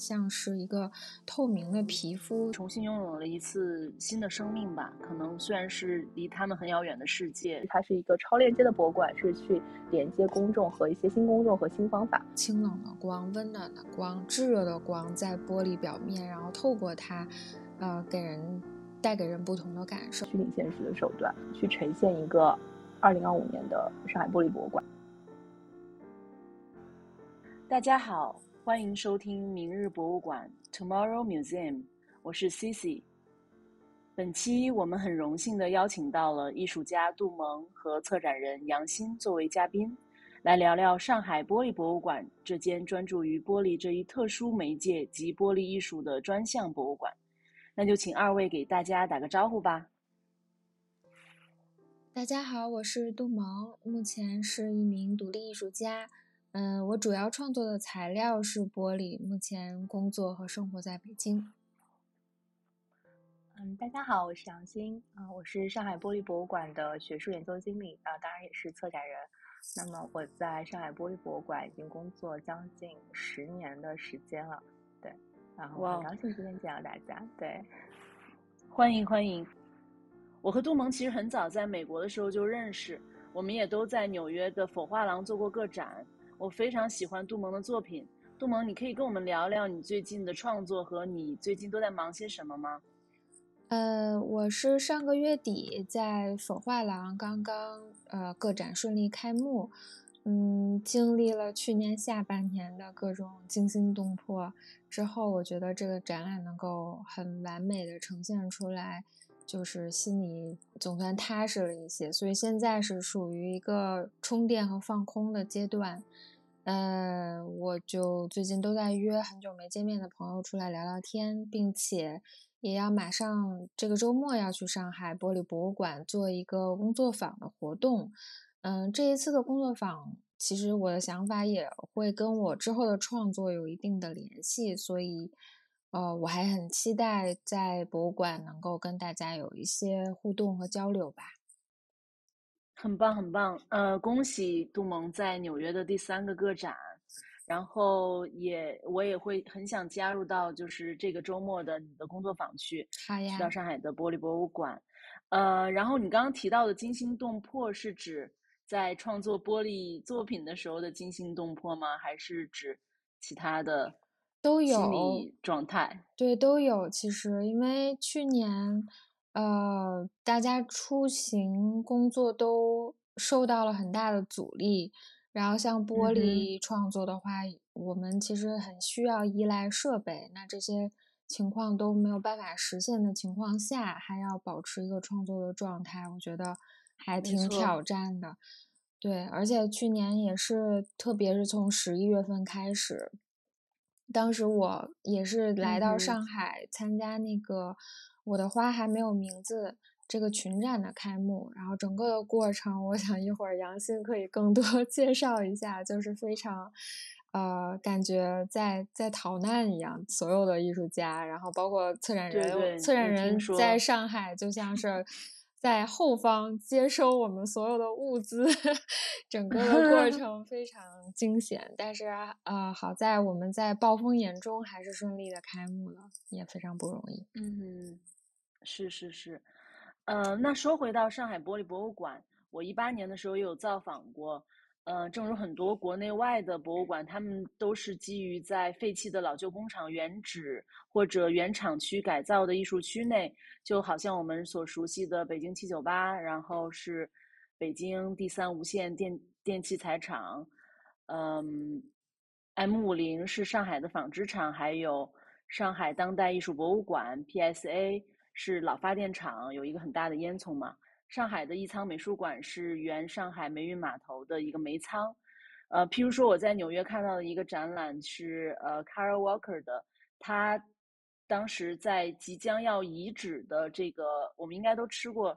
像是一个透明的皮肤，重新拥有了一次新的生命吧。可能虽然是离他们很遥远的世界，它是一个超链接的博物馆，是去连接公众和一些新公众和新方法。清冷的光、温暖的光、炙热的光在玻璃表面，然后透过它，呃，给人带给人不同的感受。虚拟现实的手段去呈现一个二零二五年的上海玻璃博物馆。大家好。欢迎收听《明日博物馆》（Tomorrow Museum），我是 Cici。本期我们很荣幸的邀请到了艺术家杜蒙和策展人杨鑫作为嘉宾，来聊聊上海玻璃博物馆这间专注于玻璃这一特殊媒介及玻璃艺术的专项博物馆。那就请二位给大家打个招呼吧。大家好，我是杜蒙，目前是一名独立艺术家。嗯，我主要创作的材料是玻璃，目前工作和生活在北京。嗯，大家好，我是杨欣啊，我是上海玻璃博物馆的学术研究经理啊，当然也是策展人。那么我在上海玻璃博物馆已经工作将近十年的时间了，对，然后很高兴今天见到大家，对，欢迎欢迎。我和杜蒙其实很早在美国的时候就认识，我们也都在纽约的否画廊做过个展。我非常喜欢杜蒙的作品，杜蒙，你可以跟我们聊聊你最近的创作和你最近都在忙些什么吗？呃，我是上个月底在否画廊刚刚呃个展顺利开幕，嗯，经历了去年下半年的各种惊心动魄之后，我觉得这个展览能够很完美的呈现出来，就是心里总算踏实了一些，所以现在是属于一个充电和放空的阶段。呃，我就最近都在约很久没见面的朋友出来聊聊天，并且也要马上这个周末要去上海玻璃博物馆做一个工作坊的活动。嗯，这一次的工作坊，其实我的想法也会跟我之后的创作有一定的联系，所以，呃，我还很期待在博物馆能够跟大家有一些互动和交流吧。很棒，很棒，呃，恭喜杜蒙在纽约的第三个个展，然后也我也会很想加入到就是这个周末的你的工作坊去，好呀，去到上海的玻璃博物馆，呃，然后你刚刚提到的惊心动魄是指在创作玻璃作品的时候的惊心动魄吗？还是指其他的都有心理状态？对，都有。其实因为去年。呃，大家出行工作都受到了很大的阻力，然后像玻璃创作的话，我们其实很需要依赖设备，那这些情况都没有办法实现的情况下，还要保持一个创作的状态，我觉得还挺挑战的。对，而且去年也是，特别是从十一月份开始，当时我也是来到上海参加那个。我的花还没有名字，这个群展的开幕，然后整个的过程，我想一会儿杨欣可以更多介绍一下，就是非常，呃，感觉在在逃难一样，所有的艺术家，然后包括策展人，策展人在上海就像是。在后方接收我们所有的物资，整个的过 程非常惊险，但是啊，好在我们在暴风眼中还是顺利的开幕了，也非常不容易。嗯，是是是，呃，那说回到上海玻璃博物馆，我一八年的时候也有造访过。呃，正如很多国内外的博物馆，他们都是基于在废弃的老旧工厂原址或者原厂区改造的艺术区内，就好像我们所熟悉的北京七九八，然后是北京第三无线电电器材厂，嗯，M 五零是上海的纺织厂，还有上海当代艺术博物馆 PSA 是老发电厂，有一个很大的烟囱嘛。上海的艺仓美术馆是原上海梅运码头的一个煤仓，呃，譬如说我在纽约看到的一个展览是呃 Carol Walker 的，他当时在即将要遗址的这个，我们应该都吃过，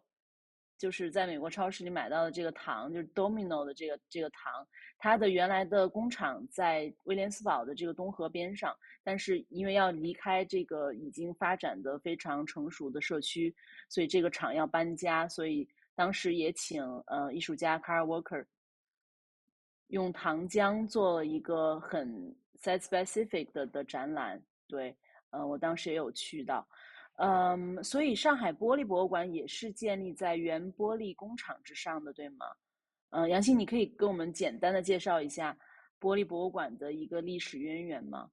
就是在美国超市里买到的这个糖，就是 Domino 的这个这个糖，它的原来的工厂在威廉斯堡的这个东河边上，但是因为要离开这个已经发展的非常成熟的社区，所以这个厂要搬家，所以当时也请呃艺术家 Carl Walker 用糖浆做了一个很 site specific 的的展览，对，呃，我当时也有去到。嗯，所以上海玻璃博物馆也是建立在原玻璃工厂之上的，对吗？嗯，杨欣，你可以给我们简单的介绍一下玻璃博物馆的一个历史渊源吗？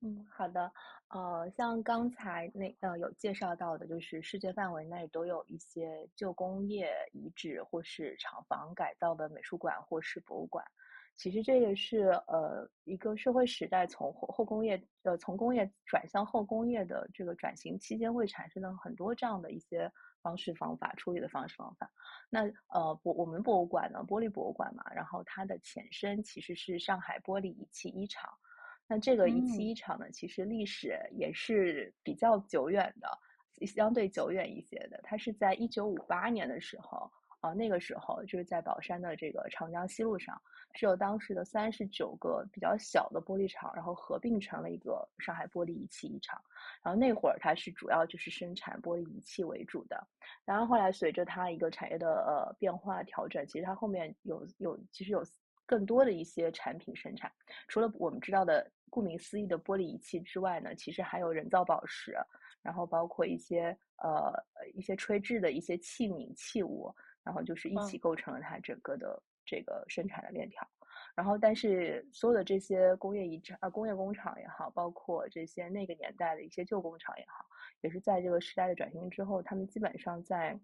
嗯，好的。呃，像刚才那呃有介绍到的，就是世界范围内都有一些旧工业遗址或是厂房改造的美术馆或是博物馆。其实这个是呃一个社会时代从后后工业呃从工业转向后工业的这个转型期间会产生的很多这样的一些方式方法处理的方式方法。那呃博我们博物馆呢玻璃博物馆嘛，然后它的前身其实是上海玻璃仪器一厂。那这个仪器一厂呢，其实历史也是比较久远的，相对久远一些的。它是在一九五八年的时候。啊，那个时候就是在宝山的这个长江西路上，是由当时的三十九个比较小的玻璃厂，然后合并成了一个上海玻璃仪器一厂。然后那会儿它是主要就是生产玻璃仪器为主的。然后后来随着它一个产业的呃变化调整，其实它后面有有其实有更多的一些产品生产。除了我们知道的顾名思义的玻璃仪器之外呢，其实还有人造宝石，然后包括一些呃一些吹制的一些器皿器物。然后就是一起构成了它整个的这个生产的链条，然后但是所有的这些工业遗产啊工业工厂也好，包括这些那个年代的一些旧工厂也好，也是在这个时代的转型之后，他们基本上在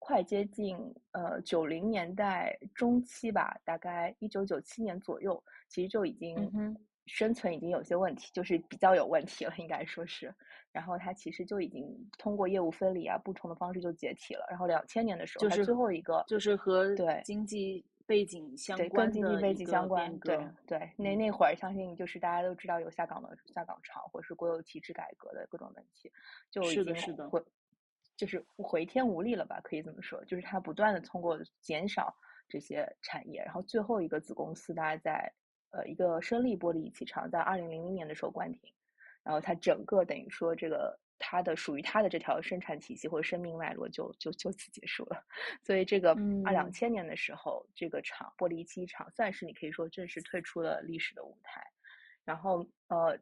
快接近呃九零年代中期吧，大概一九九七年左右，其实就已经。生存已经有些问题，就是比较有问题了，应该说是。然后它其实就已经通过业务分离啊，不同的方式就解体了。然后两千年的时候，就是最后一个，就是和对经济背景相关，跟经济背景相关，对对。那那会儿，相信就是大家都知道有下岗的下岗潮，或者是国有体制改革的各种问题，就已经回，就是回天无力了吧？可以这么说，就是它不断的通过减少这些产业，然后最后一个子公司，大家在。呃，一个升力玻璃仪器厂在二零零零年的时候关停，然后它整个等于说这个它的属于它的这条生产体系或者生命脉络就就就此结束了。所以这个二两千年的时候，这个厂玻璃仪器厂算是你可以说正式退出了历史的舞台。然后呃。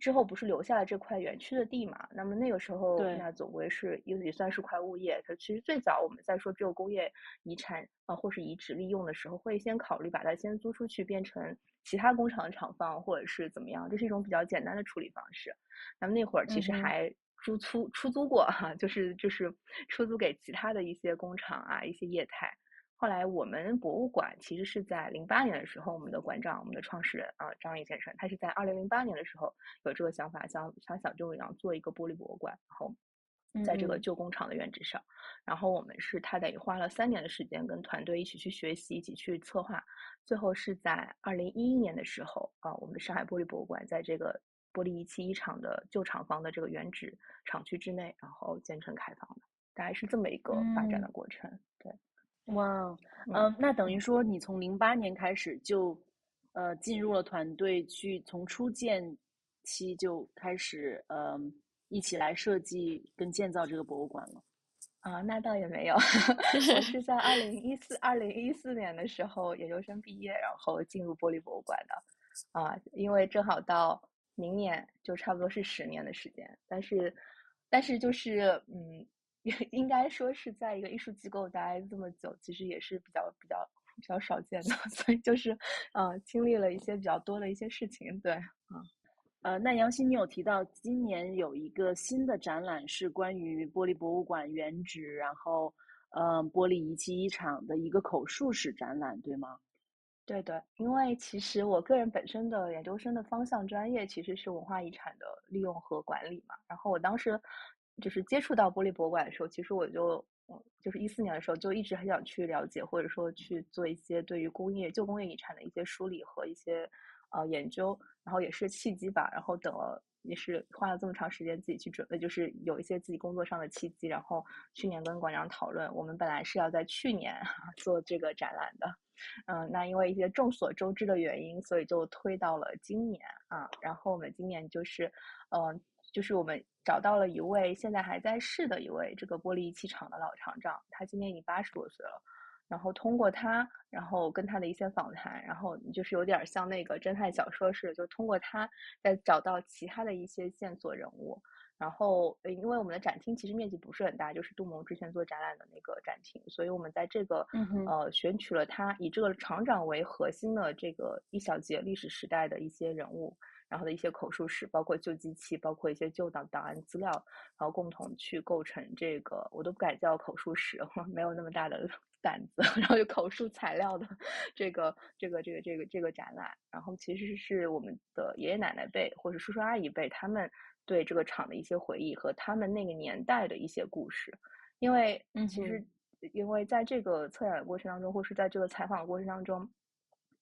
之后不是留下了这块园区的地嘛？那么那个时候，那总归是也也算是块物业。它其实最早我们在说只有工业遗产啊，或是遗址利用的时候，会先考虑把它先租出去，变成其他工厂的厂房，或者是怎么样？这是一种比较简单的处理方式。那么那会儿其实还租出租出租过哈，就是就是出租给其他的一些工厂啊，一些业态。后来我们博物馆其实是在零八年的时候，我们的馆长、我们的创始人啊张毅先生，他是在二零零八年的时候有这个想法，想想小舅一样做一个玻璃博物馆，然后在这个旧工厂的原址上，然后我们是他得花了三年的时间跟团队一起去学习，一起去策划，最后是在二零一一年的时候啊，我们上海玻璃博物馆在这个玻璃仪器一厂的旧厂房的这个原址厂区之内，然后建成开放的，大概是这么一个发展的。过程，对。哇，嗯，那等于说你从零八年开始就，呃，进入了团队，去从初建期就开始，呃，一起来设计跟建造这个博物馆了。啊，那倒也没有，我是在二零一四二零一四年的时候研究生毕业，然后进入玻璃博物馆的。啊，因为正好到明年就差不多是十年的时间，但是，但是就是嗯。也 应该说是在一个艺术机构待这么久，其实也是比较比较比较少见的，所以就是，呃，经历了一些比较多的一些事情。对，啊，呃，那杨欣，你有提到今年有一个新的展览是关于玻璃博物馆原址，然后，呃，玻璃仪器一厂的一个口述史展览，对吗？对对，因为其实我个人本身的研究生的方向专业其实是文化遗产的利用和管理嘛，然后我当时。就是接触到玻璃博物馆的时候，其实我就，就是一四年的时候就一直很想去了解，或者说去做一些对于工业旧工业遗产的一些梳理和一些呃研究，然后也是契机吧，然后等了也是花了这么长时间自己去准备，就是有一些自己工作上的契机，然后去年跟馆长讨论，我们本来是要在去年 做这个展览的，嗯，那因为一些众所周知的原因，所以就推到了今年啊，然后我们今年就是，嗯。就是我们找到了一位现在还在世的一位这个玻璃仪器厂的老厂长，他今年已经八十多岁了。然后通过他，然后跟他的一些访谈，然后就是有点像那个侦探小说似的，就通过他再找到其他的一些线索人物。然后，因为我们的展厅其实面积不是很大，就是杜蒙之前做展览的那个展厅，所以我们在这个呃选取了他以这个厂长为核心的这个一小节历史时代的一些人物。然后的一些口述史，包括旧机器，包括一些旧档档案资料，然后共同去构成这个，我都不敢叫口述史，没有那么大的 胆子，然后就口述材料的这个这个这个这个这个展览。然后其实是我们的爷爷奶奶辈或者叔叔阿姨辈，他们对这个厂的一些回忆和他们那个年代的一些故事。因为其实因为在这个策展的过程当中，或是在这个采访的过程当中。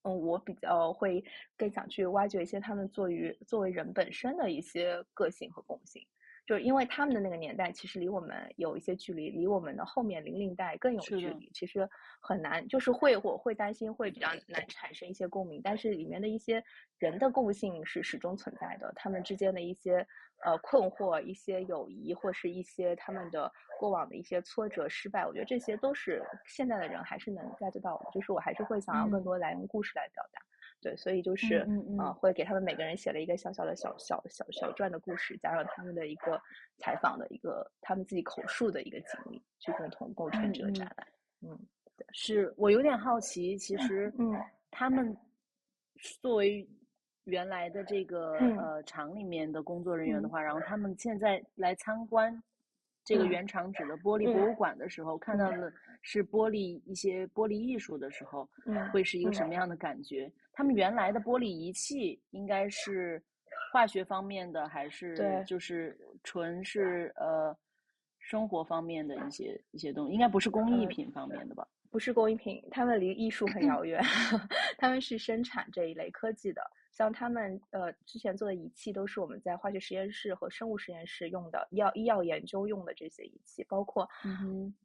嗯，我比较会更想去挖掘一些他们作为作为人本身的一些个性和共性，就是因为他们的那个年代其实离我们有一些距离，离我们的后面零零代更有距离，其实很难，就是会我会担心会比较难产生一些共鸣，但是里面的一些人的共性是始终存在的，他们之间的一些。呃，困惑一些友谊，或是一些他们的过往的一些挫折、失败，我觉得这些都是现在的人还是能 get 到的。就是我还是会想要更多来用故事来表达，对，所以就是嗯嗯，会给他们每个人写了一个小小的小小小小传的故事，加上他们的一个采访的一个他们自己口述的一个经历，去共同构成这个展览。嗯，是我有点好奇，其实嗯，他们作为。原来的这个呃厂里面的工作人员的话，然后他们现在来参观这个原厂址的玻璃博物馆的时候，看到的是玻璃一些玻璃艺术的时候，会是一个什么样的感觉？他们原来的玻璃仪器应该是化学方面的，还是就是纯是呃生活方面的一些一些东西？应该不是工艺品方面的吧？不是工艺品，他们离艺术很遥远，他们是生产这一类科技的。像他们呃之前做的仪器都是我们在化学实验室和生物实验室用的，医药医药研究用的这些仪器，包括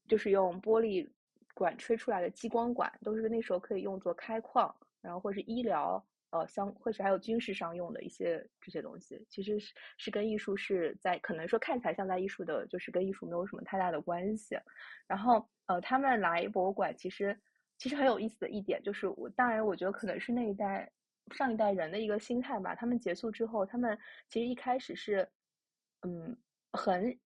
就是用玻璃管吹出来的激光管，都是那时候可以用作开矿，然后或是医疗呃相或是还有军事上用的一些这些东西，其实是是跟艺术是在可能说看起来像在艺术的，就是跟艺术没有什么太大的关系。然后呃他们来博物馆其实其实很有意思的一点就是我当然我觉得可能是那一代。上一代人的一个心态吧，他们结束之后，他们其实一开始是，嗯，很，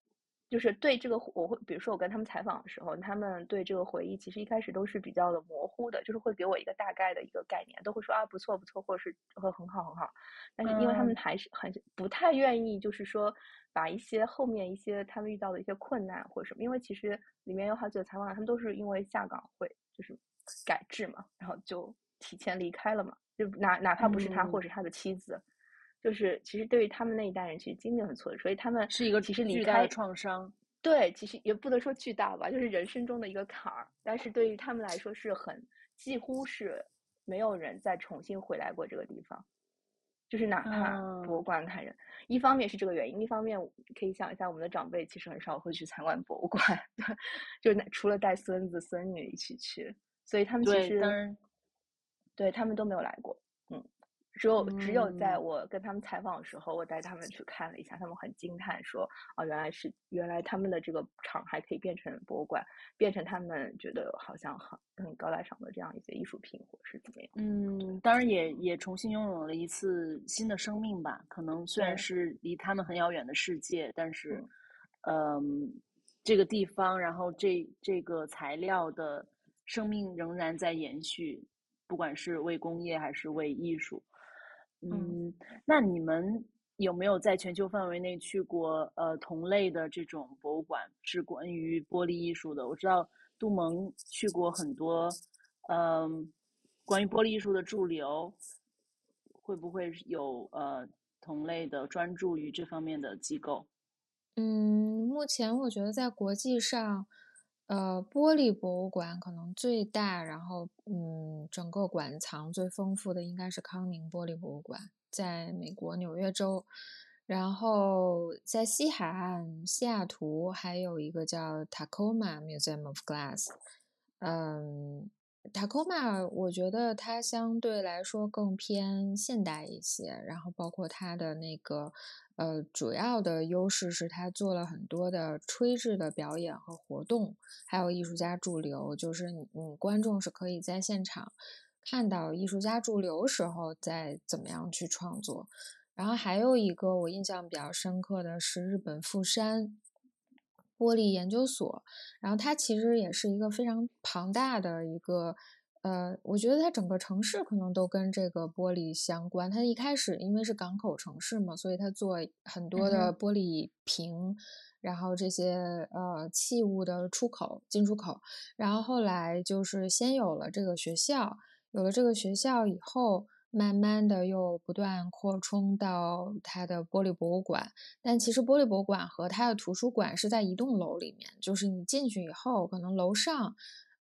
就是对这个我会，比如说我跟他们采访的时候，他们对这个回忆其实一开始都是比较的模糊的，就是会给我一个大概的一个概念，都会说啊不错不错，或者是会很好很好，但是因为他们还是很不太愿意，就是说把一些后面一些他们遇到的一些困难或者什么，因为其实里面有好几个采访，他们都是因为下岗会就是改制嘛，然后就提前离开了嘛。就哪哪怕不是他，或是他的妻子，就是其实对于他们那一代人，其实经历很挫折，所以他们是一个其实离开创伤。对，其实也不能说巨大吧，就是人生中的一个坎儿。但是对于他们来说，是很几乎是没有人再重新回来过这个地方。就是哪怕博物馆看人，一方面是这个原因，一方面可以想一下，我们的长辈其实很少会去参观博物馆，就除了带孙子孙女一起去，所以他们其实。对他们都没有来过，嗯，只有只有在我跟他们采访的时候，我带他们去看了一下，他们很惊叹，说啊，原来是原来他们的这个厂还可以变成博物馆，变成他们觉得好像很很高大上的这样一些艺术品，或是怎么样？嗯，当然也也重新拥有了一次新的生命吧。可能虽然是离他们很遥远的世界，但是，嗯，这个地方，然后这这个材料的生命仍然在延续。不管是为工业还是为艺术，嗯，那你们有没有在全球范围内去过呃同类的这种博物馆，是关于玻璃艺术的？我知道杜蒙去过很多，嗯，关于玻璃艺术的驻留，会不会有呃同类的专注于这方面的机构？嗯，目前我觉得在国际上。呃，玻璃博物馆可能最大，然后嗯，整个馆藏最丰富的应该是康宁玻璃博物馆，在美国纽约州。然后在西海岸西雅图还有一个叫 Tacoma Museum of Glass。嗯，Tacoma 我觉得它相对来说更偏现代一些，然后包括它的那个。呃，主要的优势是它做了很多的吹制的表演和活动，还有艺术家驻留，就是你你观众是可以在现场看到艺术家驻留时候在怎么样去创作。然后还有一个我印象比较深刻的是日本富山玻璃研究所，然后它其实也是一个非常庞大的一个。呃，我觉得它整个城市可能都跟这个玻璃相关。它一开始因为是港口城市嘛，所以它做很多的玻璃瓶，然后这些呃器物的出口、进出口。然后后来就是先有了这个学校，有了这个学校以后，慢慢的又不断扩充到它的玻璃博物馆。但其实玻璃博物馆和它的图书馆是在一栋楼里面，就是你进去以后，可能楼上。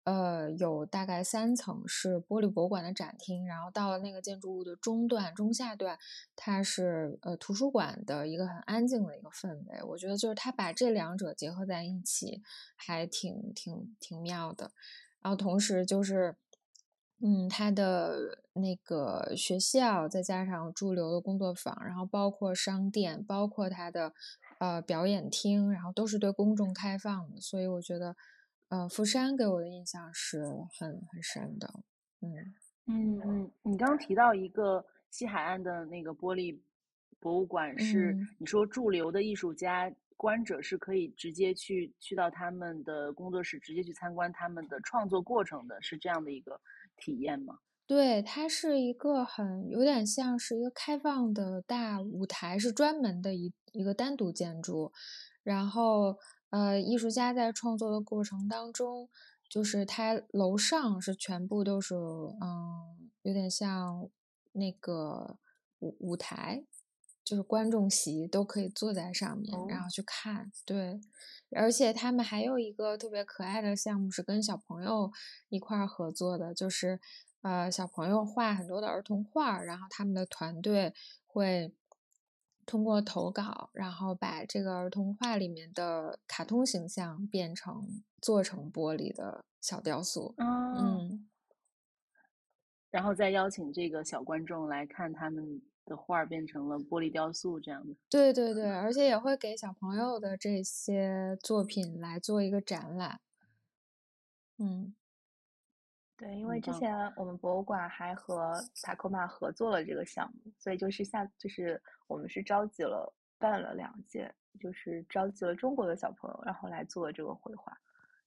呃，有大概三层是玻璃博物馆的展厅，然后到了那个建筑物的中段、中下段，它是呃图书馆的一个很安静的一个氛围。我觉得就是它把这两者结合在一起，还挺挺挺妙的。然后同时就是，嗯，他的那个学校再加上驻留的工作坊，然后包括商店，包括他的呃表演厅，然后都是对公众开放的，所以我觉得。呃，釜山给我的印象是很很深的，嗯嗯嗯。你刚刚提到一个西海岸的那个玻璃博物馆，是你说驻留的艺术家观者是可以直接去去到他们的工作室，直接去参观他们的创作过程的，是这样的一个体验吗？对，它是一个很有点像是一个开放的大舞台，是专门的一一个单独建筑，然后。呃，艺术家在创作的过程当中，就是他楼上是全部都是，嗯，有点像那个舞舞台，就是观众席都可以坐在上面，然后去看。对，而且他们还有一个特别可爱的项目是跟小朋友一块儿合作的，就是呃，小朋友画很多的儿童画，然后他们的团队会。通过投稿，然后把这个儿童画里面的卡通形象变成做成玻璃的小雕塑，嗯，然后再邀请这个小观众来看他们的画变成了玻璃雕塑这样的。对对对，而且也会给小朋友的这些作品来做一个展览，嗯。对，因为之前我们博物馆还和塔科马合作了这个项目，所以就是下就是我们是召集了办了两届，就是召集了中国的小朋友，然后来做这个绘画，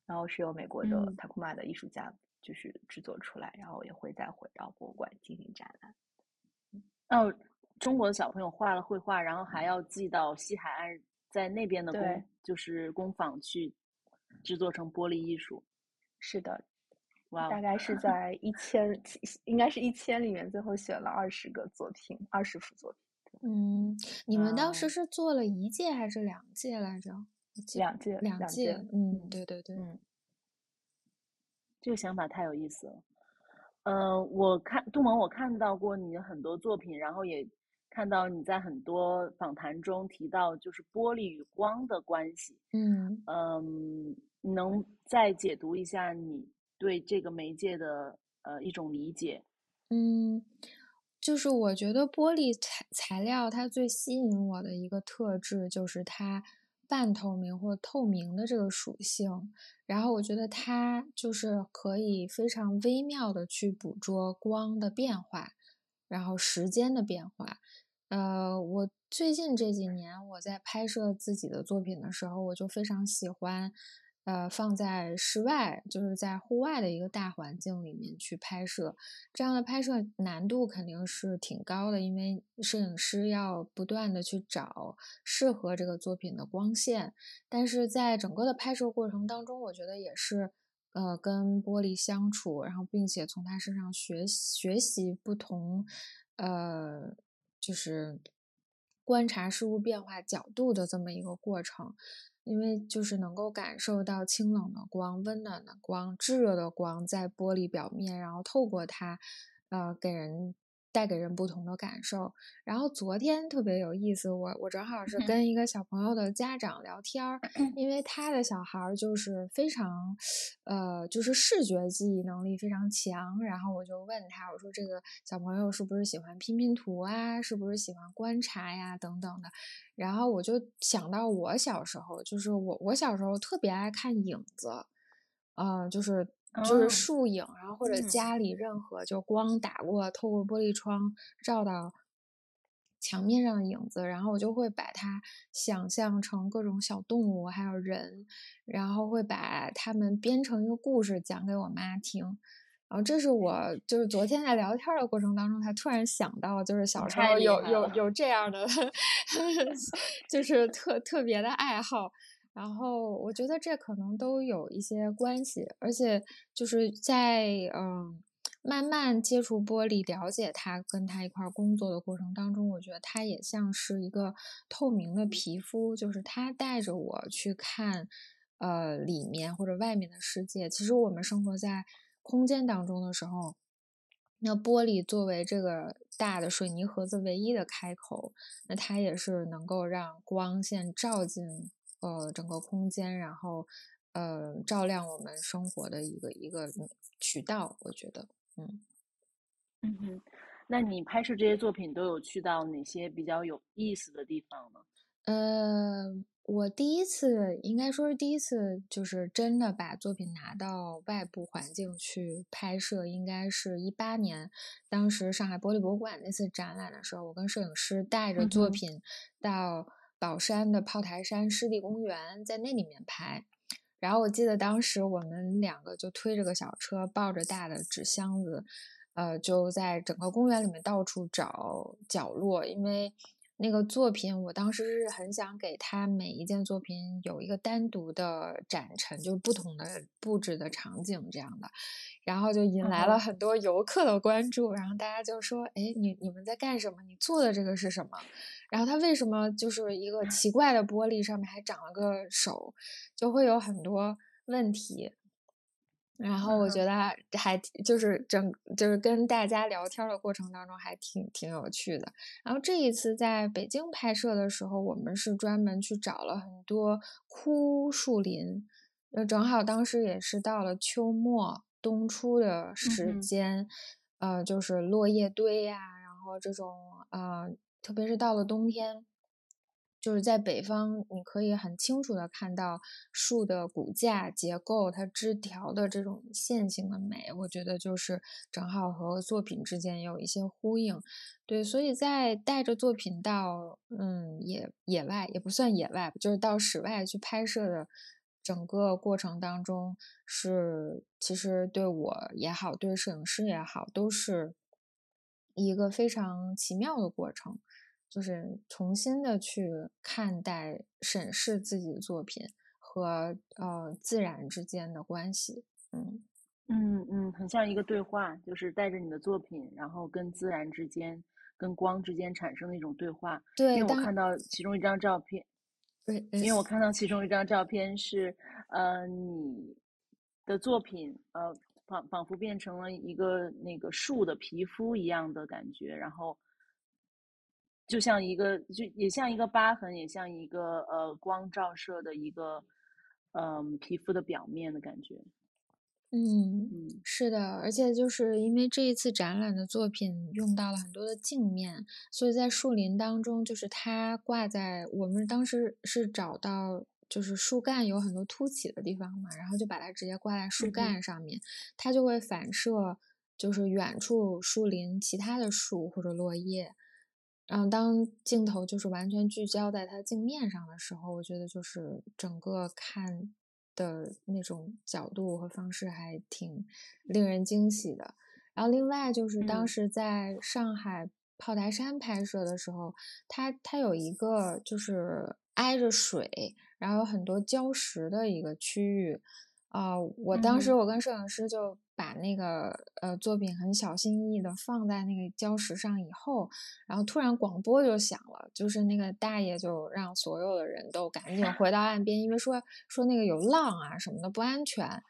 然后是由美国的塔库玛的艺术家就是制作出来，然后也会再回到博物馆进行展览。哦，中国的小朋友画了绘画，然后还要寄到西海岸，在那边的工就是工坊去制作成玻璃艺术。是的。哇大概是在一千，应该是一千里面，最后选了二十个作品，二十幅作品。嗯，你们当时是做了一届还是两届来着？两届，两届。嗯，对对对。嗯，这个想法太有意思了。嗯，我看杜蒙，我看到过你的很多作品，然后也看到你在很多访谈中提到，就是玻璃与光的关系。嗯嗯，能再解读一下你？对这个媒介的呃一种理解，嗯，就是我觉得玻璃材材料它最吸引我的一个特质就是它半透明或透明的这个属性，然后我觉得它就是可以非常微妙的去捕捉光的变化，然后时间的变化。呃，我最近这几年我在拍摄自己的作品的时候，我就非常喜欢。呃，放在室外，就是在户外的一个大环境里面去拍摄，这样的拍摄难度肯定是挺高的，因为摄影师要不断的去找适合这个作品的光线。但是在整个的拍摄过程当中，我觉得也是，呃，跟玻璃相处，然后并且从他身上学学习不同，呃，就是观察事物变化角度的这么一个过程。因为就是能够感受到清冷的光、温暖的光、炙热的光在玻璃表面，然后透过它，呃，给人。带给人不同的感受。然后昨天特别有意思，我我正好是跟一个小朋友的家长聊天儿，因为他的小孩儿就是非常，呃，就是视觉记忆能力非常强。然后我就问他，我说这个小朋友是不是喜欢拼拼图啊？是不是喜欢观察呀？等等的。然后我就想到我小时候，就是我我小时候特别爱看影子，嗯，就是。就是树影，然后或者家里任何就光打过，透过玻璃窗照到墙面上的影子，然后我就会把它想象成各种小动物，还有人，然后会把它们编成一个故事讲给我妈听。然后这是我就是昨天在聊天的过程当中，才突然想到，就是小时候有有有这样的，就是特特别的爱好。然后我觉得这可能都有一些关系，而且就是在嗯慢慢接触玻璃、了解它、跟它一块工作的过程当中，我觉得它也像是一个透明的皮肤，就是它带着我去看呃里面或者外面的世界。其实我们生活在空间当中的时候，那玻璃作为这个大的水泥盒子唯一的开口，那它也是能够让光线照进。呃，整个空间，然后，呃，照亮我们生活的一个一个渠道，我觉得，嗯，嗯哼，那你拍摄这些作品都有去到哪些比较有意思的地方呢？呃，我第一次应该说是第一次，就是真的把作品拿到外部环境去拍摄，应该是一八年，当时上海玻璃博物馆那次展览的时候，我跟摄影师带着作品到。宝山的炮台山湿地公园，在那里面拍。然后我记得当时我们两个就推着个小车，抱着大的纸箱子，呃，就在整个公园里面到处找角落，因为。那个作品，我当时是很想给他每一件作品有一个单独的展陈，就是不同的布置的场景这样的，然后就引来了很多游客的关注，然后大家就说：“哎，你你们在干什么？你做的这个是什么？然后它为什么就是一个奇怪的玻璃上面还长了个手？”就会有很多问题。然后我觉得还就是整就是跟大家聊天的过程当中还挺挺有趣的。然后这一次在北京拍摄的时候，我们是专门去找了很多枯树林，呃，正好当时也是到了秋末冬初的时间，呃，就是落叶堆呀，然后这种呃，特别是到了冬天。就是在北方，你可以很清楚的看到树的骨架结构，它枝条的这种线性的美，我觉得就是正好和作品之间有一些呼应。对，所以在带着作品到嗯野野外也不算野外，就是到室外去拍摄的整个过程当中，是其实对我也好，对摄影师也好，都是一个非常奇妙的过程。就是重新的去看待、审视自己的作品和呃自然之间的关系，嗯嗯嗯，很像一个对话，就是带着你的作品，然后跟自然之间、跟光之间产生的一种对话。对，因为我看到其中一张照片，对，因为我看到其中一张照片是呃你的作品，呃仿仿佛变成了一个那个树的皮肤一样的感觉，然后。就像一个，就也像一个疤痕，也像一个呃光照射的一个，嗯，皮肤的表面的感觉。嗯嗯，是的，而且就是因为这一次展览的作品用到了很多的镜面，所以在树林当中，就是它挂在我们当时是找到就是树干有很多凸起的地方嘛，然后就把它直接挂在树干上面，它就会反射就是远处树林其他的树或者落叶。然后，当镜头就是完全聚焦在它镜面上的时候，我觉得就是整个看的那种角度和方式还挺令人惊喜的。然后，另外就是当时在上海炮台山拍摄的时候，它它有一个就是挨着水，然后有很多礁石的一个区域。啊、我当时我跟摄影师就把那个呃作品很小心翼翼的放在那个礁石上以后，然后突然广播就响了，就是那个大爷就让所有的人都赶紧回到岸边，因为说说那个有浪啊什么的不安全。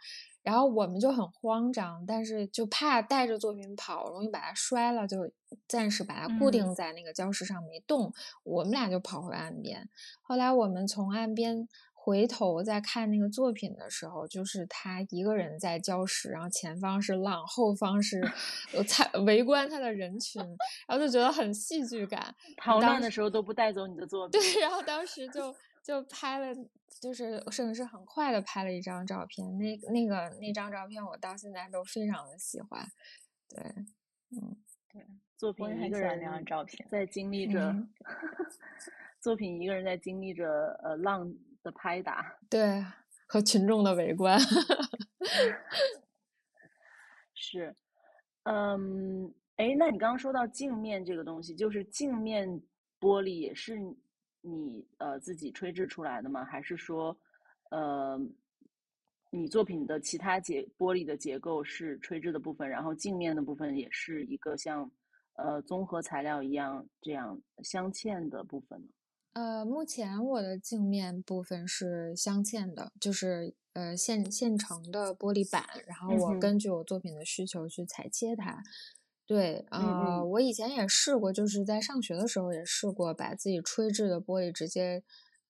然后我们就很慌张，但是就怕带着作品跑，容易把它摔了，就暂时把它固定在那个礁石上没动。我们俩就跑回岸边。后来我们从岸边回头再看那个作品的时候，就是他一个人在礁石，然后前方是浪，后方是呃参围观他的人群，然后就觉得很戏剧感。逃难的时候都不带走你的作品。对，然后当时就就拍了，就是摄影师很快的拍了一张照片，那那个那张照片我到现在都非常的喜欢。对，嗯对作品一个人那张照片。在经历着嗯作品一个人在经历着呃浪的拍打。对，和群众的围观。是，嗯，哎，那你刚刚说到镜面这个东西，就是镜面玻璃也是你呃自己吹制出来的吗？还是说，呃，你作品的其他结玻璃的结构是吹制的部分，然后镜面的部分也是一个像呃综合材料一样这样镶嵌的部分呢？呃，目前我的镜面部分是镶嵌的，就是呃现现成的玻璃板，然后我根据我作品的需求去裁切它。对，啊呃，嗯我以前也试过，就是在上学的时候也试过把自己吹制的玻璃直接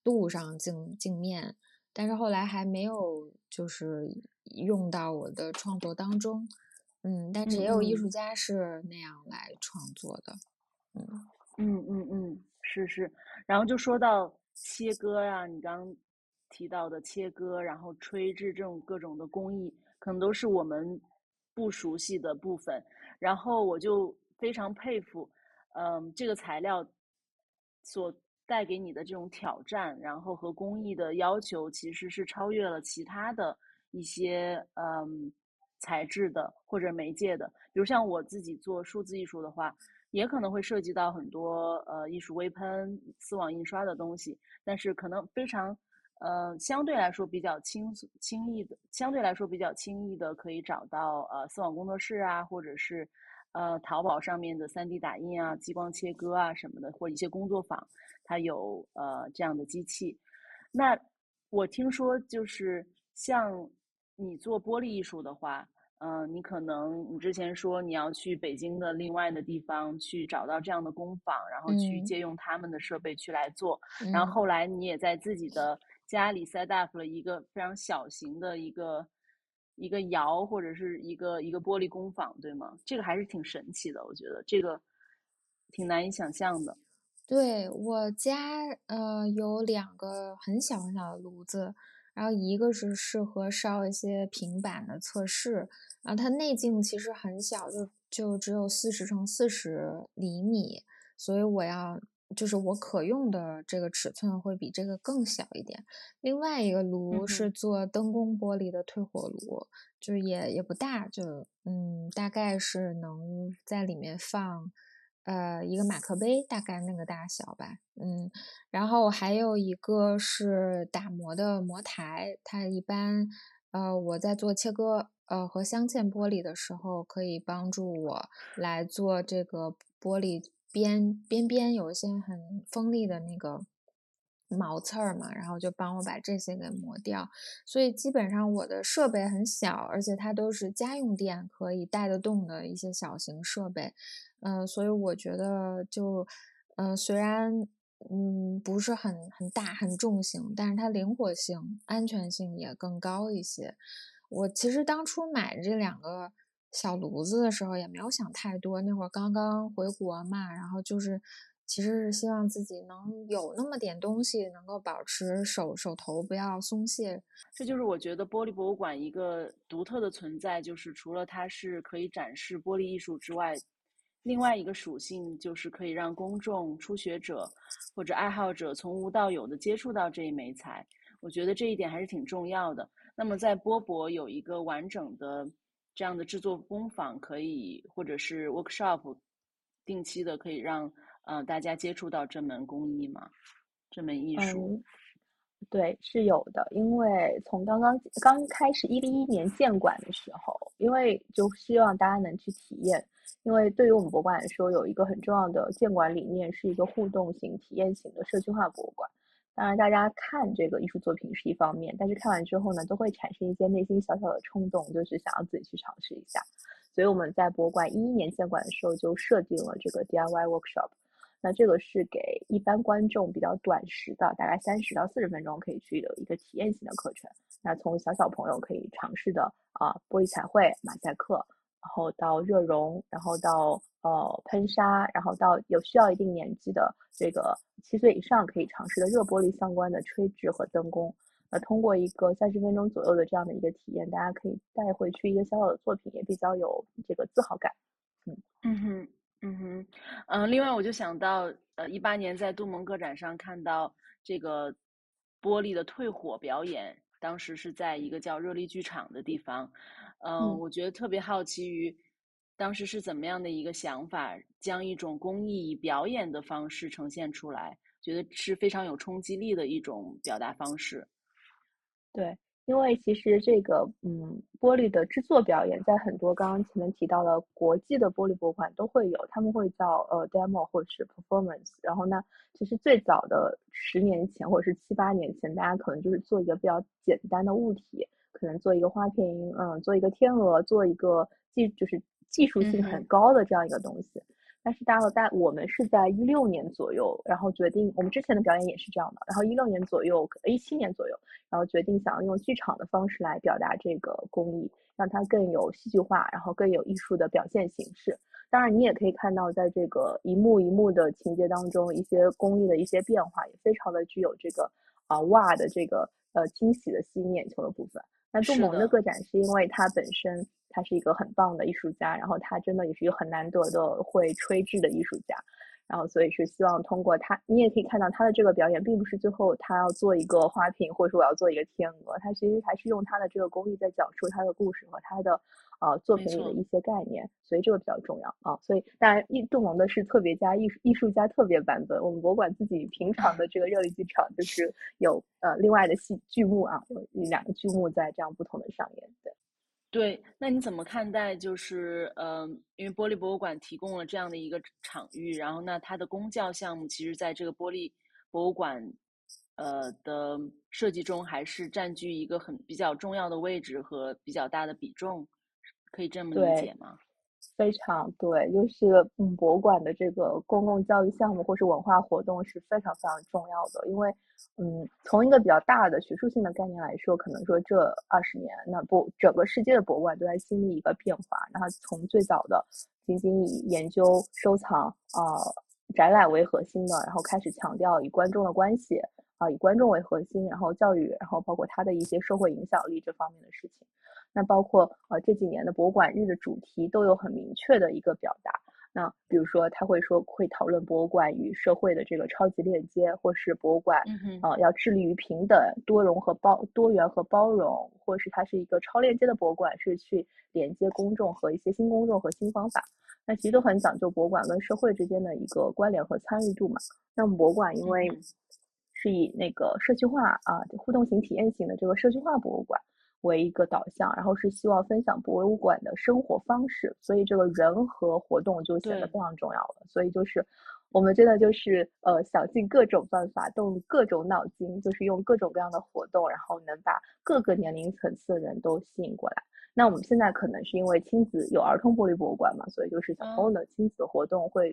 镀上镜镜面，但是后来还没有就是用到我的创作当中。嗯，但是也有艺术家是那样来创作的。嗯。嗯嗯嗯，是是，然后就说到切割啊，你刚刚提到的切割，然后吹制这种各种的工艺，可能都是我们不熟悉的部分。然后我就非常佩服，嗯，这个材料所带给你的这种挑战，然后和工艺的要求，其实是超越了其他的一些嗯材质的或者媒介的。比如像我自己做数字艺术的话，也可能会涉及到很多呃艺术微喷、丝网印刷的东西，但是可能非常呃相对来说比较轻轻易的，相对来说比较轻易的可以找到呃丝网工作室啊，或者是呃淘宝上面的 3D 打印啊、激光切割啊什么的，或者一些工作坊，它有呃这样的机器。那我听说就是像你做玻璃艺术的话，嗯，你可能你之前说你要去北京的另外的地方去找到这样的工坊，然后去嗯借用他们的设备去来做，然后嗯后来你也在自己的家里 set up 了一个非常小型的一个一个窑或者是一个一个玻璃工坊，对吗？这个还是挺神奇的，我觉得这个挺难以想象的。对，我家呃有两个很小很小的炉子，然后一个是适合烧一些平板的测试，然后它内径其实很小，就就只有四十乘四十厘米，所以我要就是我可用的这个尺寸会比这个更小一点。另外一个炉嗯是做灯工玻璃的退火炉，就是也也不大，就嗯大概是能在里面放。呃，一个马克杯大概那个大小吧，嗯，然后还有一个是打磨的磨台，它一般，呃，我在做切割，呃和镶嵌玻璃的时候，可以帮助我来做这个玻璃边边边有一些很锋利的那个毛刺儿嘛，然后就帮我把这些给磨掉。所以基本上我的设备很小，而且它都是家用电可以带得动的一些小型设备。嗯，所以我觉得就，呃，虽然嗯不是很很大很重型，但是它灵活性、安全性也更高一些。我其实当初买这两个小炉子的时候也没有想太多，那会儿刚刚回国嘛，然后就是其实是希望自己能有那么点东西能够保持手手头不要松懈。这就是我觉得玻璃博物馆一个独特的存在，就是除了它是可以展示玻璃艺术之外，另外一个属性就是可以让公众、初学者或者爱好者从无到有的接触到这一枚材。我觉得这一点还是挺重要的。那么在波博有一个完整的这样的制作工坊，可以或者是 workshop，定期的可以让呃大家接触到这门工艺吗？这门艺术？对，是有的。因为从刚刚刚开始一一年建馆的时候，因为就希望大家能去体验。因为对于我们博物馆来说，有一个很重要的建馆理念，是一个互动型、体验型的社区化博物馆。当然，大家看这个艺术作品是一方面，但是看完之后呢，都会产生一些内心小小的冲动，就是想要自己去尝试一下。所以我们在博物馆一一年建馆的时候，就设定了这个 DIY workshop。那这个是给一般观众比较短时的，大概三十到四十分钟可以去的一个体验型的课程。那从小小朋友可以尝试的啊，玻璃彩绘、马赛克，然后到热熔，然后到呃喷砂，然后到有需要一定年纪的这个七岁以上可以尝试的热玻璃相关的吹制和灯工。那通过一个三十分钟左右的这样的一个体验，大家可以带回去一个小小的作品，也比较有这个自豪感。嗯嗯哼。嗯哼，嗯，另外我就想到，呃，一八年在杜蒙个展上看到这个玻璃的退火表演，当时是在一个叫热力剧场的地方，嗯，我觉得特别好奇于当时是怎么样的一个想法，将一种工艺以表演的方式呈现出来，觉得是非常有冲击力的一种表达方式。对。因为其实这个，嗯，玻璃的制作表演，在很多刚刚前面提到的国际的玻璃博物馆都会有，他们会叫呃 demo 或者是 performance。然后呢，其实最早的十年前或者是七八年前，大家可能就是做一个比较简单的物体，可能做一个花瓶，嗯，做一个天鹅，做一个技就是技术性很高的这样一个东西。但是大了大，我们是在一六年左右，然后决定我们之前的表演也是这样的，然后一六年左右，一七年左右，然后决定想要用剧场的方式来表达这个工艺，让它更有戏剧化，然后更有艺术的表现形式。当然，你也可以看到，在这个一幕一幕的情节当中，一些工艺的一些变化，也非常的具有这个啊哇的这个呃惊喜的吸引眼球的部分。那杜蒙的个展是因为他本身。他是一个很棒的艺术家，然后他真的也是一个很难得的会吹制的艺术家，然后所以是希望通过他，你也可以看到他的这个表演，并不是最后他要做一个花瓶，或者说我要做一个天鹅，他其实还是用他的这个工艺在讲述他的故事和他的呃作品里的一些概念，所以这个比较重要啊。所以当然，艺杜蒙的是特别加艺术艺术家特别版本，我们博物馆自己平 常的这个热力剧场就 是有呃另外的戏剧目啊，有两个剧目在这样不同的上演，对。对，那你怎么看待？就是，呃，因为玻璃博物馆提供了这样的一个场域，然后那它的公教项目，其实在这个玻璃博物馆，呃的设计中，还是占据一个很比较重要的位置和比较大的比重，可以这么理解吗？非常对，就是嗯，博物馆的这个公共教育项目或是文化活动是非常非常重要的。因为，嗯，从一个比较大的学术性的概念来说，可能说这二十年，那不整个世界的博物馆都在经历一个变化。然后从最早的仅仅以研究、收藏、呃展览为核心的，然后开始强调以观众的关系啊，以观众为核心，然后教育，然后包括它的一些社会影响力这方面的事情。那包括呃这几年的博物馆日的主题都有很明确的一个表达。那比如说他会说会讨论博物馆与社会的这个超级链接，或是博物馆呃要致力于平等、多容和包多元和包容，或是它是一个超链接的博物馆，是去连接公众和一些新公众和新方法。那其实都很讲究博物馆跟社会之间的一个关联和参与度嘛。那博物馆因为是以那个社区化啊互动型体验型的这个社区化博物馆。为一个导向，然后是希望分享博物馆的生活方式，所以这个人和活动就显得非常重要了。所以就是我们真的就是呃想尽各种办法，动各种脑筋，就是用各种各样的活动，然后能把各个年龄层次的人都吸引过来。那我们现在可能是因为亲子有儿童玻璃博物馆嘛，所以就是小朋友的亲子活动会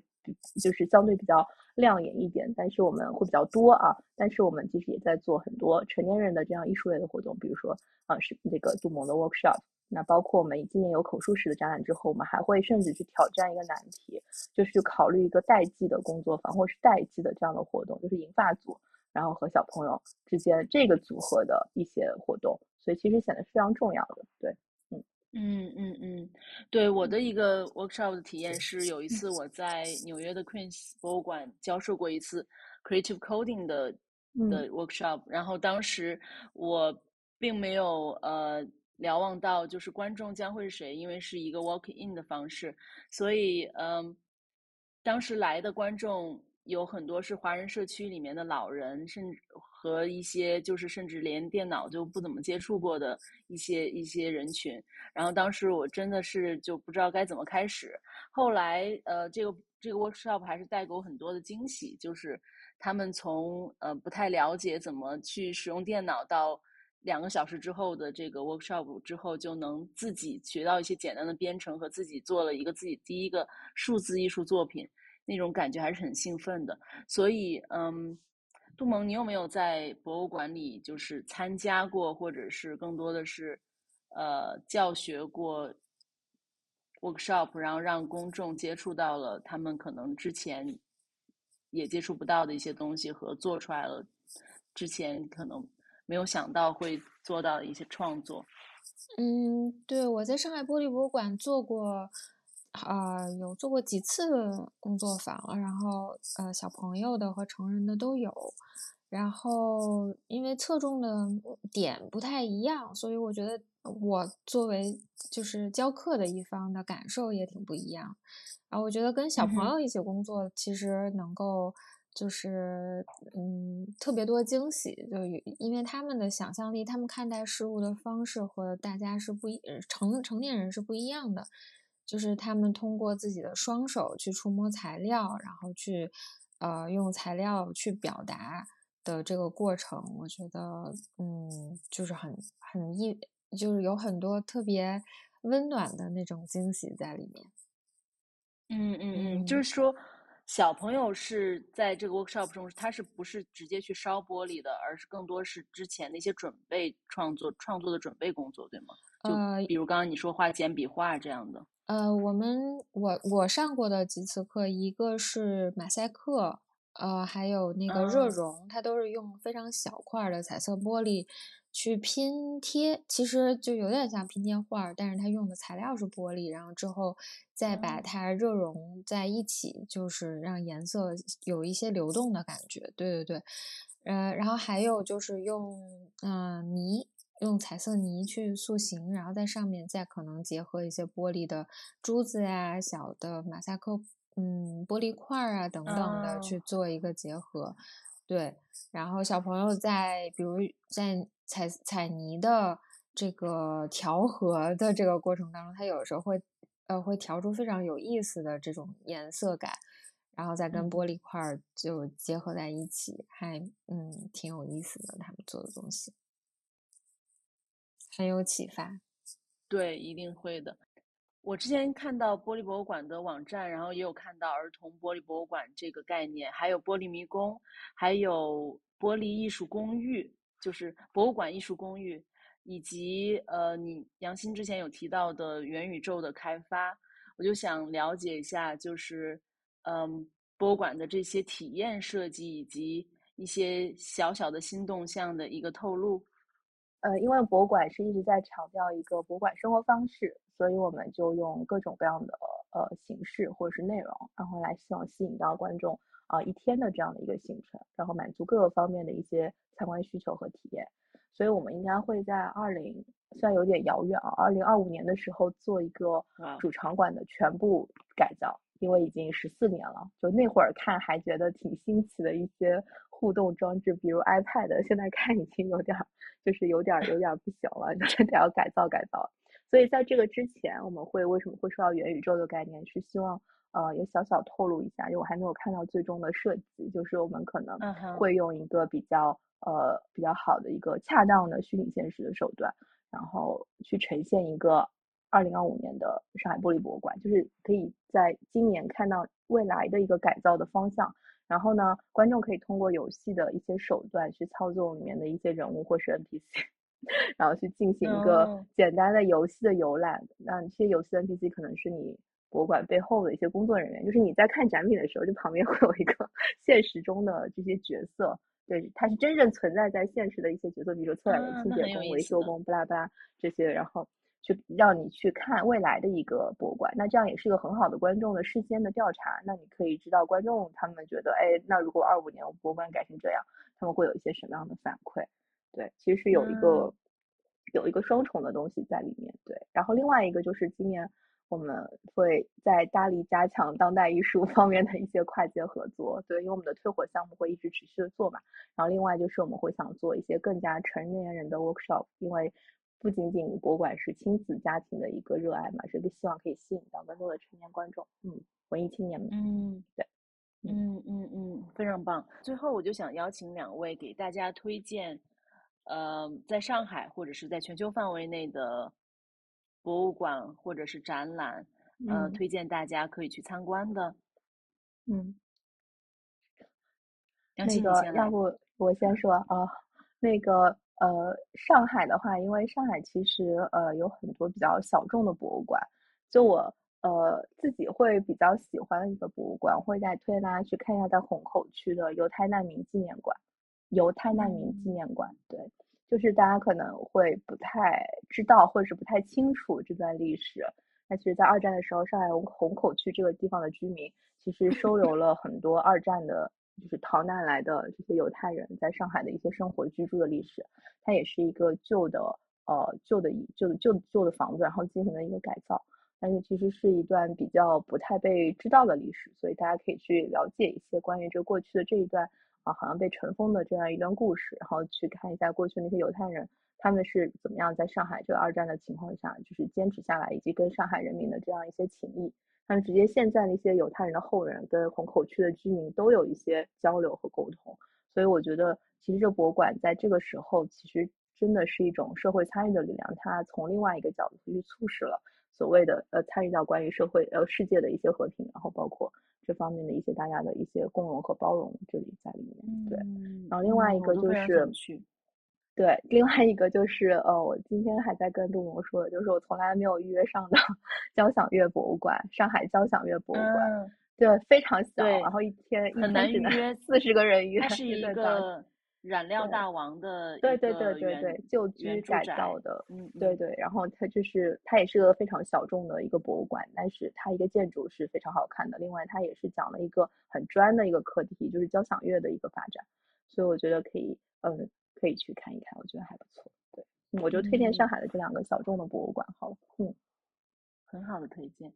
就是相对比较亮眼一点，但是我们会比较多啊。但是我们其实也在做很多成年人的这样艺术类的活动，比如说啊是这个杜蒙的 workshop。那包括我们今年有口述史的展览之后，我们还会甚至去挑战一个难题，就是去考虑一个代际的工作坊或是代际的这样的活动，就是银发组，然后和小朋友之间这个组合的一些活动，所以其实显得非常重要的，对。嗯。嗯嗯，对我的一个 workshop 的体验是，有一次我在纽约的 Queen's 博物馆教授过一次 creative coding 的的 workshop，然后当时我并没有呃瞭望到就是观众将会是谁，因为是一个 walk in 的方式，所以嗯，当时来的观众有很多是华人社区里面的老人，甚至和一些就是甚至连电脑就不怎么接触过的一些一些人群。然后当时我真的是就不知道该怎么开始。后来呃，这个这个 workshop 还是带给我很多的惊喜，就是他们从呃不太了解怎么去使用电脑到。两个小时之后的这个 workshop 之后，就能自己学到一些简单的编程和自己做了一个自己第一个数字艺术作品，那种感觉还是很兴奋的。所以，嗯，杜蒙，你有没有在博物馆里就是参加过，或者是更多的是呃教学过 workshop，然后让公众接触到了他们可能之前也接触不到的一些东西，和做出来了之前可能。没有想到会做到一些创作。嗯，对，我在上海玻璃博物馆做过，啊，有做过几次工作坊，然后呃，小朋友的和成人的都有。然后因为侧重的点不太一样，所以我觉得我作为就是教课的一方的感受也挺不一样。然后我觉得跟小朋友一起工作，其实能够。就是嗯，特别多惊喜，就因为他们的想象力，他们看待事物的方式和大家是不一，成成年人是不一样的。就是他们通过自己的双手去触摸材料，然后去呃用材料去表达的这个过程，我觉得嗯，就是很很意，就是有很多特别温暖的那种惊喜在里面。嗯嗯嗯，就是说。小朋友是在这个 workshop 中，他是不是直接去烧玻璃的，而是更多是之前的一些准备创作、创作的准备工作，对吗？就比如刚刚你说画简笔画这样的。呃，我们我我上过的几次课，一个是马赛克，呃，还有那个热熔，它都是用非常小块的彩色玻璃。去拼贴，其实就有点像拼贴画，但是它用的材料是玻璃，然后之后再把它热熔在一起，就是让颜色有一些流动的感觉。对对对，呃，然后还有就是用嗯泥，用彩色泥去塑形，然后在上面再可能结合一些玻璃的珠子呀、小的马赛克嗯玻璃块啊等等的去做一个结合。对，然后小朋友在比如在彩彩泥的这个调和的这个过程当中，他有时候会呃会调出非常有意思的这种颜色感，然后再跟玻璃块儿就结合在一起，还嗯挺有意思的。他们做的东西很有启发，对，一定会的。我之前看到玻璃博物馆的网站，然后也有看到儿童玻璃博物馆这个概念，还有玻璃迷宫，还有玻璃艺术公寓，就是博物馆艺术公寓，以及呃，你杨鑫之前有提到的元宇宙的开发，我就想了解一下，就是嗯，博物馆的这些体验设计以及一些小小的新动向的一个透露。呃，因为博物馆是一直在强调一个博物馆生活方式。所以我们就用各种各样的呃形式或者是内容，然后来希望吸引到观众啊一天的这样的一个行程，然后满足各个方面的一些参观需求和体验。所以我们应该会在二零虽然有点遥远啊，二零二五年的时候做一个主场馆的全部改造，因为已经十四年了，就那会儿看还觉得挺新奇的一些互动装置，比如 iPad，现在看已经有点就是有点有点不行了，真的要改造改造。所以在这个之前，我们会为什么会说到元宇宙的概念？是希望呃也小小透露一下，因为我还没有看到最终的设计，就是我们可能会用一个比较呃比较好的一个恰当的虚拟现实的手段，然后去呈现一个二零二五年的上海玻璃博物馆，就是可以在今年看到未来的一个改造的方向。然后呢，观众可以通过游戏的一些手段去操作里面的一些人物或是 NPC。然后去进行一个简单的游戏的游览，那这些游戏的 NPC 可能是你博物馆背后的一些工作人员，就是你在看展品的时候，就旁边会有一个 现实中的这些角色，对，它是真正存在在现实的一些角色，比如说策展人、清洁工、维修工，巴拉巴拉这些，然后去让你去看未来的一个博物馆，那这样也是一个很好的观众的事先的调查，那你可以知道观众他们觉得，哎，那如果二五年我博物馆改成这样，他们会有一些什么样的反馈。对，其实是有一个有一个双重的东西在里面。对，然后另外一个就是今年我们会在大力加强当代艺术 方面的一些跨界合作。对，因为我们的退火项目会一直持续的做嘛。然后另外就是我们会想做一些更加成年人的 workshop，因为不仅仅博物馆是亲子家庭的一个热爱嘛，是个希望可以吸引到更多的成年观众。嗯，文艺青年们。嗯，对。嗯嗯嗯，非常棒。最后，我就想邀请两位给大家推荐，呃，在上海或者是在全球范围内的博物馆或者是展览，呃，推荐大家可以去参观的。嗯，那个，要不我先说啊，那个呃，上海的话，因为上海其实呃有很多比较小众的博物馆，就我。呃，自己会比较喜欢的一个博物馆，会在推荐大家去看一下，在虹口区的犹太难民纪念馆。犹太难民纪念馆，对，就是大家可能会不太知道，或者是不太清楚这段历史。那其实，在二战的时候，上海虹虹口区这个地方的居民，其实收留了很多二战的，就是逃难来的这些犹太人，在上海的一些生活居住的历史。它也是一个旧的，呃，旧的旧的旧旧的房子，然后进行了一个改造。但是其实是一段比较不太被知道的历史，所以大家可以去了解一些关于这过去的这一段啊，好像被尘封的这样一段故事，然后去看一下过去那些犹太人他们是怎么样在上海这个二战的情况下，就是坚持下来，以及跟上海人民的这样一些情谊。他们直接现在那些犹太人的后人跟虹口区的居民都有一些交流和沟通，所以我觉得其实这博物馆在这个时候其实真的是一种社会参与的力量，它从另外一个角度去促使了。所谓的呃参与到关于社会呃世界的一些和平，然后包括这方面的一些大家的一些共融和包容，这里在里面对。然后另外一个就是，对，另外一个就是呃，我今天还在跟杜萌说的，就是我从来没有预约上的 交响乐博物馆，上海交响乐博物馆，对，非常小，然后一天很难预约，四十个人约，它是一个。染料大王的对对对对对旧居改造的，嗯对对，然后它就是它也是个非常小众的一个博物馆，但是它一个建筑是非常好看的，另外它也是讲了一个很专的一个课题，就是交响乐的一个发展，所以我觉得可以嗯可以去看一看，我觉得还不错，对，我就推荐上海的这两个小众的博物馆好了，嗯，很好的推荐，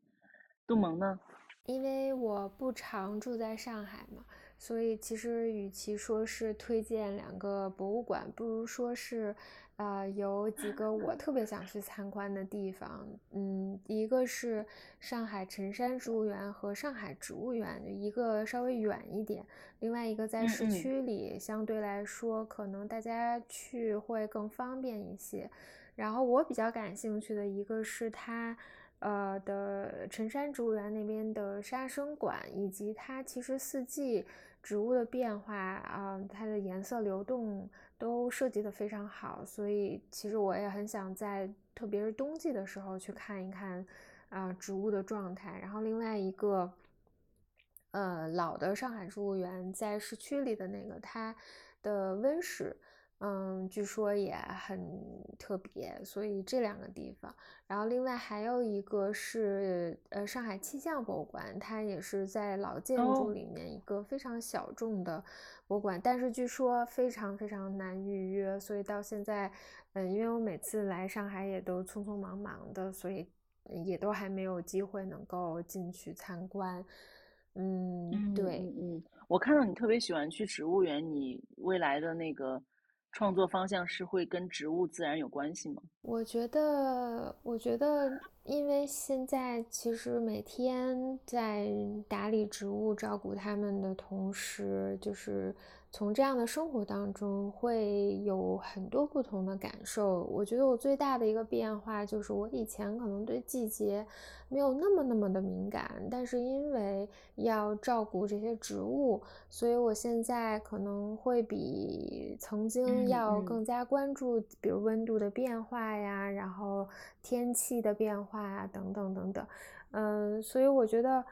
杜萌呢？因为我不常住在上海嘛。所以，其实与其说是推荐两个博物馆，不如说是，呃，有几个我特别想去参观的地方。嗯，一个是上海辰山植物园和上海植物园，一个稍微远一点，另外一个在市区里，相对来说可能大家去会更方便一些。然后我比较感兴趣的一个是它。呃的辰山植物园那边的沙生馆，以及它其实四季植物的变化啊，它的颜色流动都设计的非常好，所以其实我也很想在特别是冬季的时候去看一看啊植物的状态。然后另外一个，呃老的上海植物园在市区里的那个它的温室。嗯，据说也很特别，所以这两个地方，然后另外还有一个是呃上海气象博物馆，它也是在老建筑里面一个非常小众的博物馆，但是据说非常非常难预约，所以到现在，嗯，因为我每次来上海也都匆匆忙忙的，所以也都还没有机会能够进去参观。嗯，对，嗯，我看到你特别喜欢去植物园，你未来的那个。创作方向是会跟植物自然有关系吗？我觉得，我觉得，因为现在其实每天在打理植物、照顾它们的同时，就是。从这样的生活当中会有很多不同的感受。我觉得我最大的一个变化就是，我以前可能对季节没有那么那么的敏感，但是因为要照顾这些植物，所以我现在可能会比曾经要更加关注，比如温度的变化呀，然后天气的变化呀，等等等等。嗯，所以我觉得。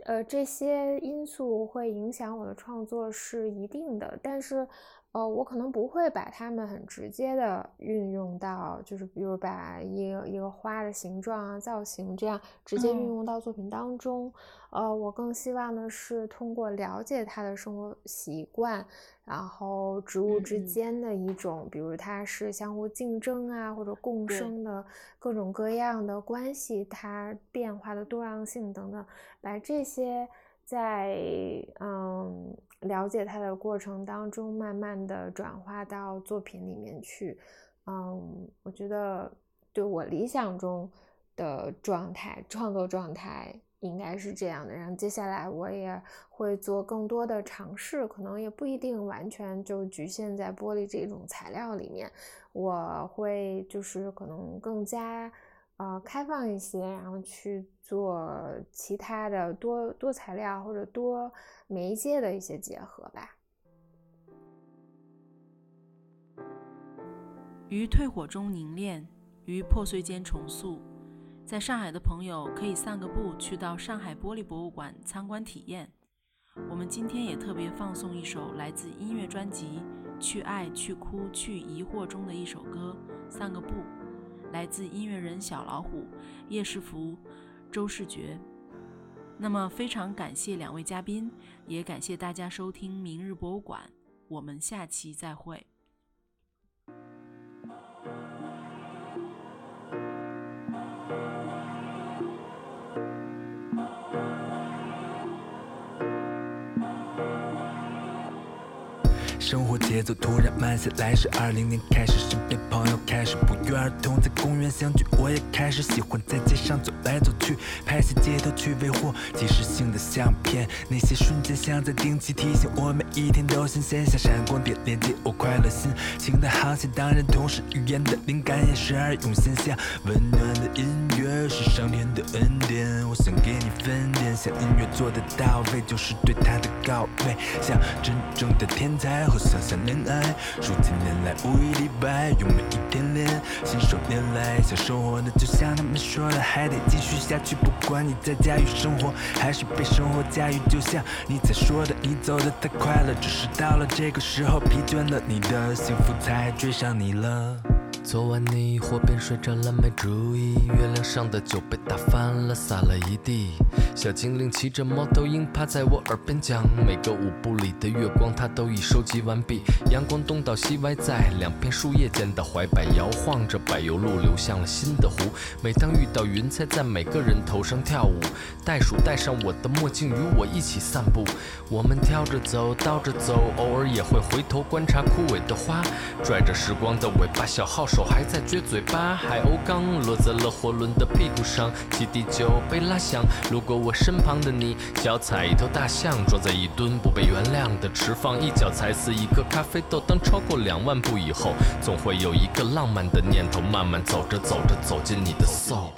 呃，这些因素会影响我的创作是一定的，但是，呃，我可能不会把它们很直接的运用到，就是比如把一个一个花的形状啊、造型这样直接运用到作品当中。呃，我更希望的是通过了解它的生活习惯，然后植物之间的一种，比如它是相互竞争啊，或者共生的各种各样的关系，它变化的多样性等等，把这些在嗯了解它的过程当中，慢慢的转化到作品里面去。嗯，我觉得对我理想中的状态，创作状态。应该是这样的，然后接下来我也会做更多的尝试，可能也不一定完全就局限在玻璃这种材料里面，我会就是可能更加呃开放一些，然后去做其他的多多材料或者多媒介的一些结合吧。于退火中凝练，于破碎间重塑。在上海的朋友可以散个步，去到上海玻璃博物馆参观体验。我们今天也特别放送一首来自音乐专辑《去爱去哭去疑惑》中的一首歌《散个步》，来自音乐人小老虎、叶世福、周世觉。那么非常感谢两位嘉宾，也感谢大家收听《明日博物馆》，我们下期再会。生活节奏突然慢下来，是二零年开始，身边朋友开始不约而同在公园相聚，我也开始喜欢在街上走来走去，拍些街头趣味或即时性的相片。那些瞬间像在定期提醒我，每一天都新鲜，像闪光点连接我快乐心情的航线。当然，同时语言的灵感也时而涌现，像温暖的音乐是上天的恩典，我想给你分点，像音乐做的到位，就是对它的告慰，像真正的天才。想想恋爱，数几年来无一例外，用每一天练，信手拈来。想生活的就像他们说的，还得继续下去。不管你在驾驭生活，还是被生活驾驭，就像你在说的，你走的太快了，只是到了这个时候疲倦了，你的幸福才追上你了。昨晚你火边睡着了没注意，月亮上的酒被打翻了，洒了一地。小精灵骑着猫头鹰趴在我耳边讲，每个舞步里的月光它都已收集完毕。阳光东倒西歪在两片树叶间的怀摆摇晃着，柏油路流向了新的湖。每当遇到云彩在每个人头上跳舞，袋鼠戴上我的墨镜与我一起散步。我们跳着走，倒着走，偶尔也会回头观察枯萎的花，拽着时光的尾巴，小号。手还在撅嘴巴，海鸥刚落在了货轮的屁股上，汽笛就被拉响。路过我身旁的你，脚踩一头大象，装在一吨不被原谅的池放，一脚踩死一个咖啡豆。当超过两万步以后，总会有一个浪漫的念头，慢慢走着走着，走进你的 soul。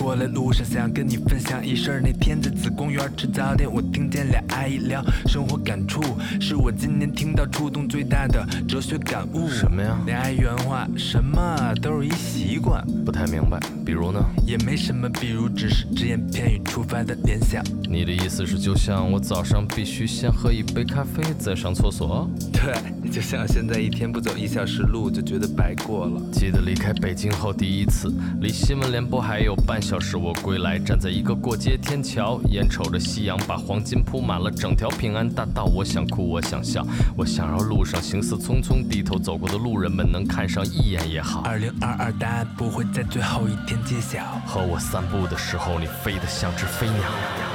过来路上想跟你分享一事儿，那天在子公园吃早点，我听见俩阿姨聊生活感触，是我今年听到触动最大的哲学感悟。什么呀？俩阿姨原话，什么都是一习惯。不太明白，比如呢？也没什么，比如只是只言片语触发的联想。你的意思是，就像我早上必须先喝一杯咖啡再上厕所？对，就像现在一天不走一小时路就觉得白过了。记得离开北京后第一次，离新闻联播还有。半小时，我归来，站在一个过街天桥，眼瞅着夕阳把黄金铺满了整条平安大道。我想哭，我想笑，我想让路上行色匆匆、低头走过的路人们能看上一眼也好。二零二二答案不会在最后一天揭晓。和我散步的时候，你飞得像只飞鸟。